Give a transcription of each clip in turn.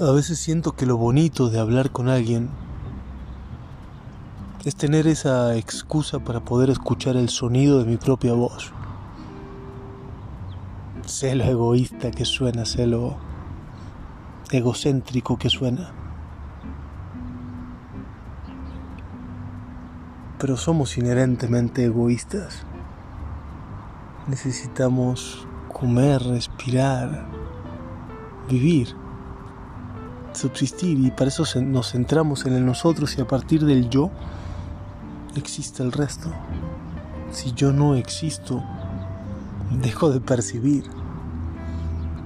A veces siento que lo bonito de hablar con alguien es tener esa excusa para poder escuchar el sonido de mi propia voz. Sé lo egoísta que suena, sé lo egocéntrico que suena. Pero somos inherentemente egoístas. Necesitamos comer, respirar, vivir subsistir y para eso nos centramos en el nosotros y a partir del yo existe el resto. Si yo no existo, dejo de percibir.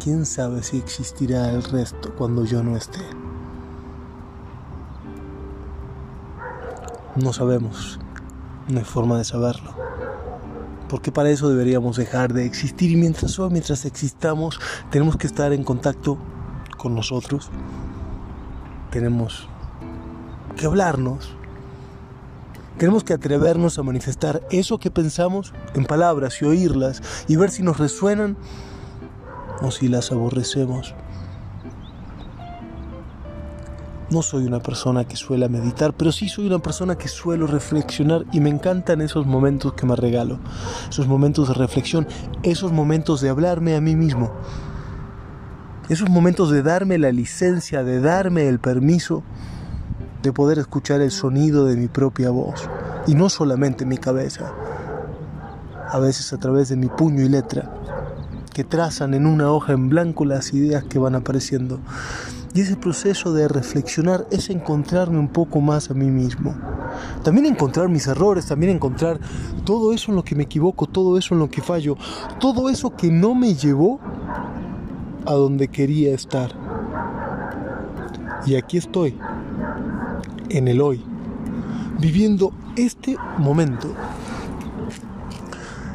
¿Quién sabe si existirá el resto cuando yo no esté? No sabemos, no hay forma de saberlo. Porque para eso deberíamos dejar de existir y mientras mientras existamos tenemos que estar en contacto con nosotros, tenemos que hablarnos. Tenemos que atrevernos a manifestar eso que pensamos en palabras y oírlas y ver si nos resuenan o si las aborrecemos. No soy una persona que suele meditar, pero sí soy una persona que suelo reflexionar y me encantan esos momentos que me regalo, esos momentos de reflexión, esos momentos de hablarme a mí mismo. Esos momentos de darme la licencia, de darme el permiso de poder escuchar el sonido de mi propia voz. Y no solamente mi cabeza, a veces a través de mi puño y letra, que trazan en una hoja en blanco las ideas que van apareciendo. Y ese proceso de reflexionar es encontrarme un poco más a mí mismo. También encontrar mis errores, también encontrar todo eso en lo que me equivoco, todo eso en lo que fallo, todo eso que no me llevó a donde quería estar. Y aquí estoy, en el hoy, viviendo este momento.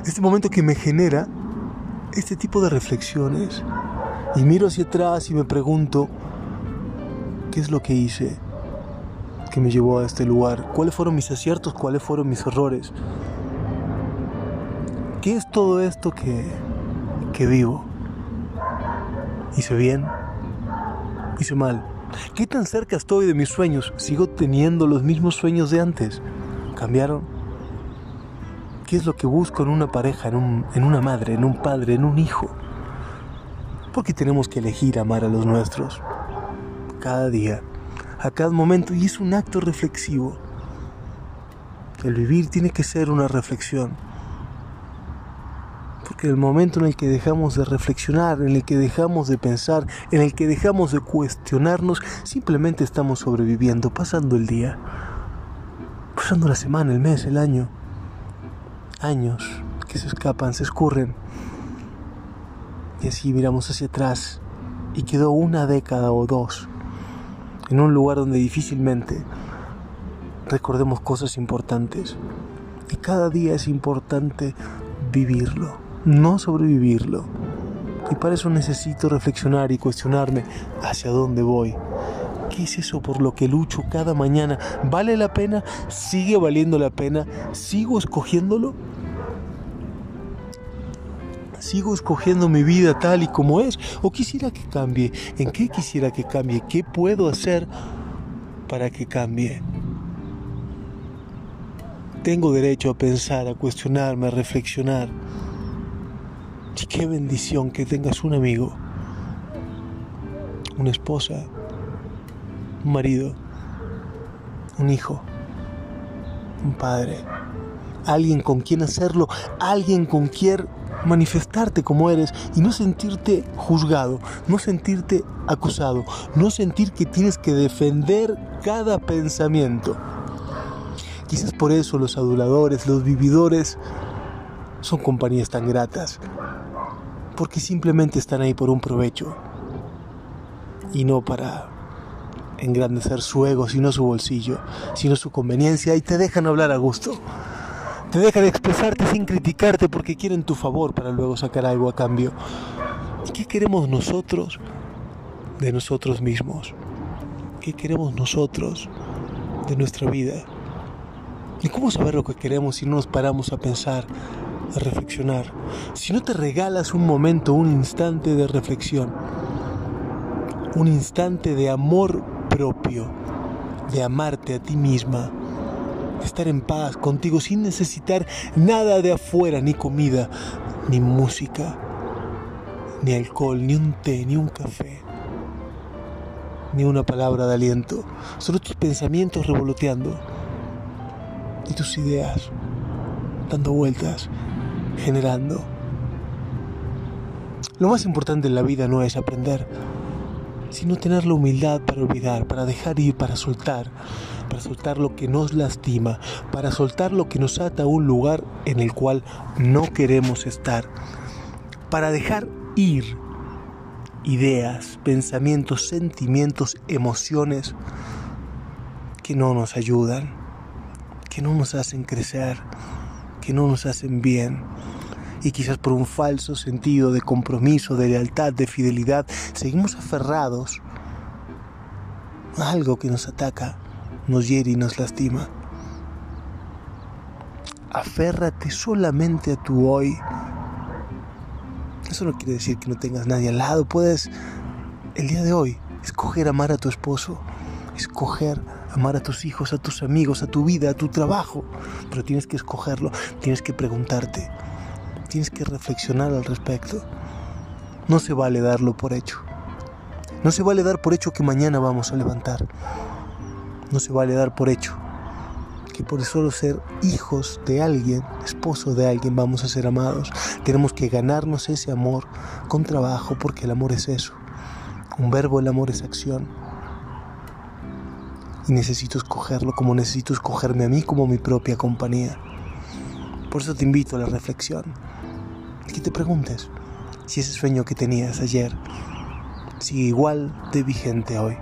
Este momento que me genera este tipo de reflexiones. Y miro hacia atrás y me pregunto, ¿qué es lo que hice que me llevó a este lugar? ¿Cuáles fueron mis aciertos? ¿Cuáles fueron mis errores? ¿Qué es todo esto que, que vivo? Hice bien, hice mal. ¿Qué tan cerca estoy de mis sueños? ¿Sigo teniendo los mismos sueños de antes? ¿Cambiaron? ¿Qué es lo que busco en una pareja, en, en una madre, en un padre, en un hijo? Porque tenemos que elegir amar a los nuestros. Cada día, a cada momento, y es un acto reflexivo. El vivir tiene que ser una reflexión el momento en el que dejamos de reflexionar, en el que dejamos de pensar, en el que dejamos de cuestionarnos, simplemente estamos sobreviviendo, pasando el día, pasando la semana, el mes, el año. Años que se escapan, se escurren. Y así miramos hacia atrás y quedó una década o dos en un lugar donde difícilmente recordemos cosas importantes. Y cada día es importante vivirlo no sobrevivirlo. Y para eso necesito reflexionar y cuestionarme hacia dónde voy. ¿Qué es eso por lo que lucho cada mañana? ¿Vale la pena? ¿Sigue valiendo la pena? ¿Sigo escogiéndolo? ¿Sigo escogiendo mi vida tal y como es? ¿O quisiera que cambie? ¿En qué quisiera que cambie? ¿Qué puedo hacer para que cambie? Tengo derecho a pensar, a cuestionarme, a reflexionar. Qué bendición que tengas un amigo, una esposa, un marido, un hijo, un padre, alguien con quien hacerlo, alguien con quien manifestarte como eres y no sentirte juzgado, no sentirte acusado, no sentir que tienes que defender cada pensamiento. Quizás por eso los aduladores, los vividores, son compañías tan gratas, porque simplemente están ahí por un provecho y no para engrandecer su ego, sino su bolsillo, sino su conveniencia y te dejan hablar a gusto. Te dejan expresarte sin criticarte porque quieren tu favor para luego sacar algo a cambio. ¿Y qué queremos nosotros de nosotros mismos? ¿Qué queremos nosotros de nuestra vida? ¿Y cómo saber lo que queremos si no nos paramos a pensar a reflexionar, si no te regalas un momento, un instante de reflexión, un instante de amor propio, de amarte a ti misma, de estar en paz contigo sin necesitar nada de afuera, ni comida, ni música, ni alcohol, ni un té, ni un café, ni una palabra de aliento, solo tus pensamientos revoloteando y tus ideas dando vueltas, generando. Lo más importante en la vida no es aprender, sino tener la humildad para olvidar, para dejar ir, para soltar, para soltar lo que nos lastima, para soltar lo que nos ata a un lugar en el cual no queremos estar, para dejar ir ideas, pensamientos, sentimientos, emociones que no nos ayudan, que no nos hacen crecer, que no nos hacen bien. Y quizás por un falso sentido de compromiso, de lealtad, de fidelidad, seguimos aferrados a algo que nos ataca, nos hiere y nos lastima. Aférrate solamente a tu hoy. Eso no quiere decir que no tengas nadie al lado. Puedes, el día de hoy, escoger amar a tu esposo, escoger amar a tus hijos, a tus amigos, a tu vida, a tu trabajo. Pero tienes que escogerlo, tienes que preguntarte, tienes que reflexionar al respecto. No se vale darlo por hecho. No se vale dar por hecho que mañana vamos a levantar. No se vale dar por hecho que por solo ser hijos de alguien, esposo de alguien, vamos a ser amados. Tenemos que ganarnos ese amor con trabajo porque el amor es eso. Un verbo, el amor es acción y necesito escogerlo como necesito escogerme a mí como mi propia compañía. Por eso te invito a la reflexión. Que te preguntes si ese sueño que tenías ayer sigue igual de vigente hoy.